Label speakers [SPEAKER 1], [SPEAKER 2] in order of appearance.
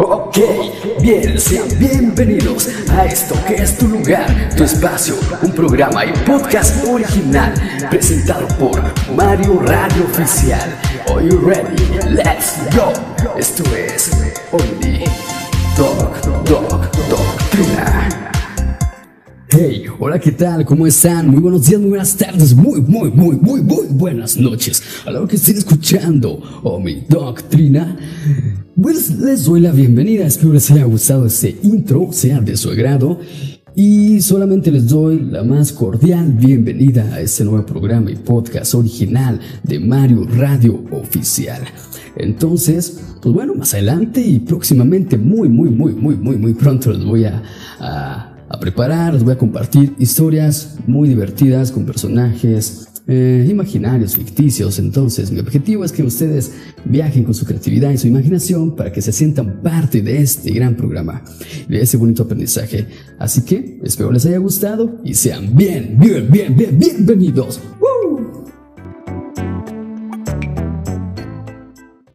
[SPEAKER 1] Ok, bien, sean bienvenidos a esto que es tu lugar, tu espacio, un programa y podcast original presentado por Mario Radio Oficial. Are you ready? Let's go. Esto es Only Dog, Dog, Doctrina. Hey, hola, ¿qué tal? ¿Cómo están? Muy buenos días, muy buenas tardes, muy, muy, muy, muy, muy buenas noches. A la que estén escuchando oh, mi doctrina, pues les doy la bienvenida. Espero les haya gustado este intro, sea de su agrado. Y solamente les doy la más cordial bienvenida a este nuevo programa y podcast original de Mario Radio Oficial. Entonces, pues bueno, más adelante y próximamente, muy, muy, muy, muy, muy, muy pronto les voy a a preparar, les voy a compartir historias muy divertidas con personajes eh, imaginarios, ficticios. Entonces, mi objetivo es que ustedes viajen con su creatividad y su imaginación para que se sientan parte de este gran programa, de ese bonito aprendizaje. Así que espero les haya gustado y sean bien, bien, bien, bien, bienvenidos